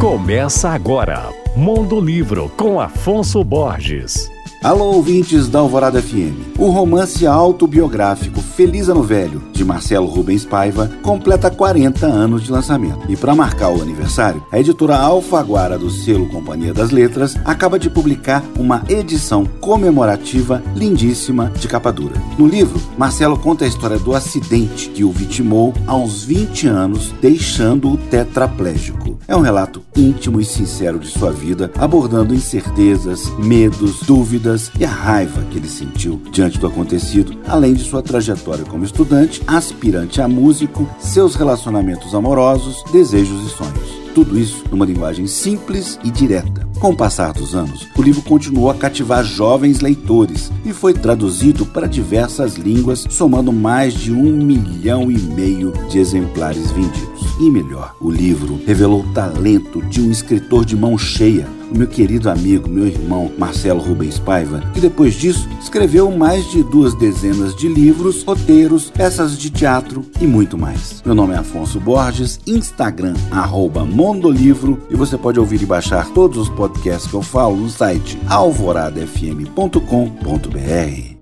Começa agora, Mundo Livro com Afonso Borges. Alô, ouvintes da Alvorada FM. O romance autobiográfico Feliz Ano Velho, de Marcelo Rubens Paiva, completa 40 anos de lançamento. E para marcar o aniversário, a editora Alfaguara do selo Companhia das Letras acaba de publicar uma edição comemorativa lindíssima de capa dura. No livro, Marcelo conta a história do acidente que o vitimou aos 20 anos, deixando-o tetraplégico. É um relato íntimo e sincero de sua vida, abordando incertezas, medos, dúvidas e a raiva que ele sentiu diante do acontecido, além de sua trajetória como estudante, aspirante a músico, seus relacionamentos amorosos, desejos e sonhos. Tudo isso numa linguagem simples e direta. Com o passar dos anos, o livro continuou a cativar jovens leitores e foi traduzido para diversas línguas, somando mais de um milhão e meio de exemplares vendidos. E melhor, o livro revelou o talento de um escritor de mão cheia, o meu querido amigo, meu irmão Marcelo Rubens Paiva, que depois disso escreveu mais de duas dezenas de livros, roteiros, peças de teatro e muito mais. Meu nome é Afonso Borges, Instagram, arroba Mondolivro, e você pode ouvir e baixar todos os podcasts que eu falo no site alvoradafm.com.br.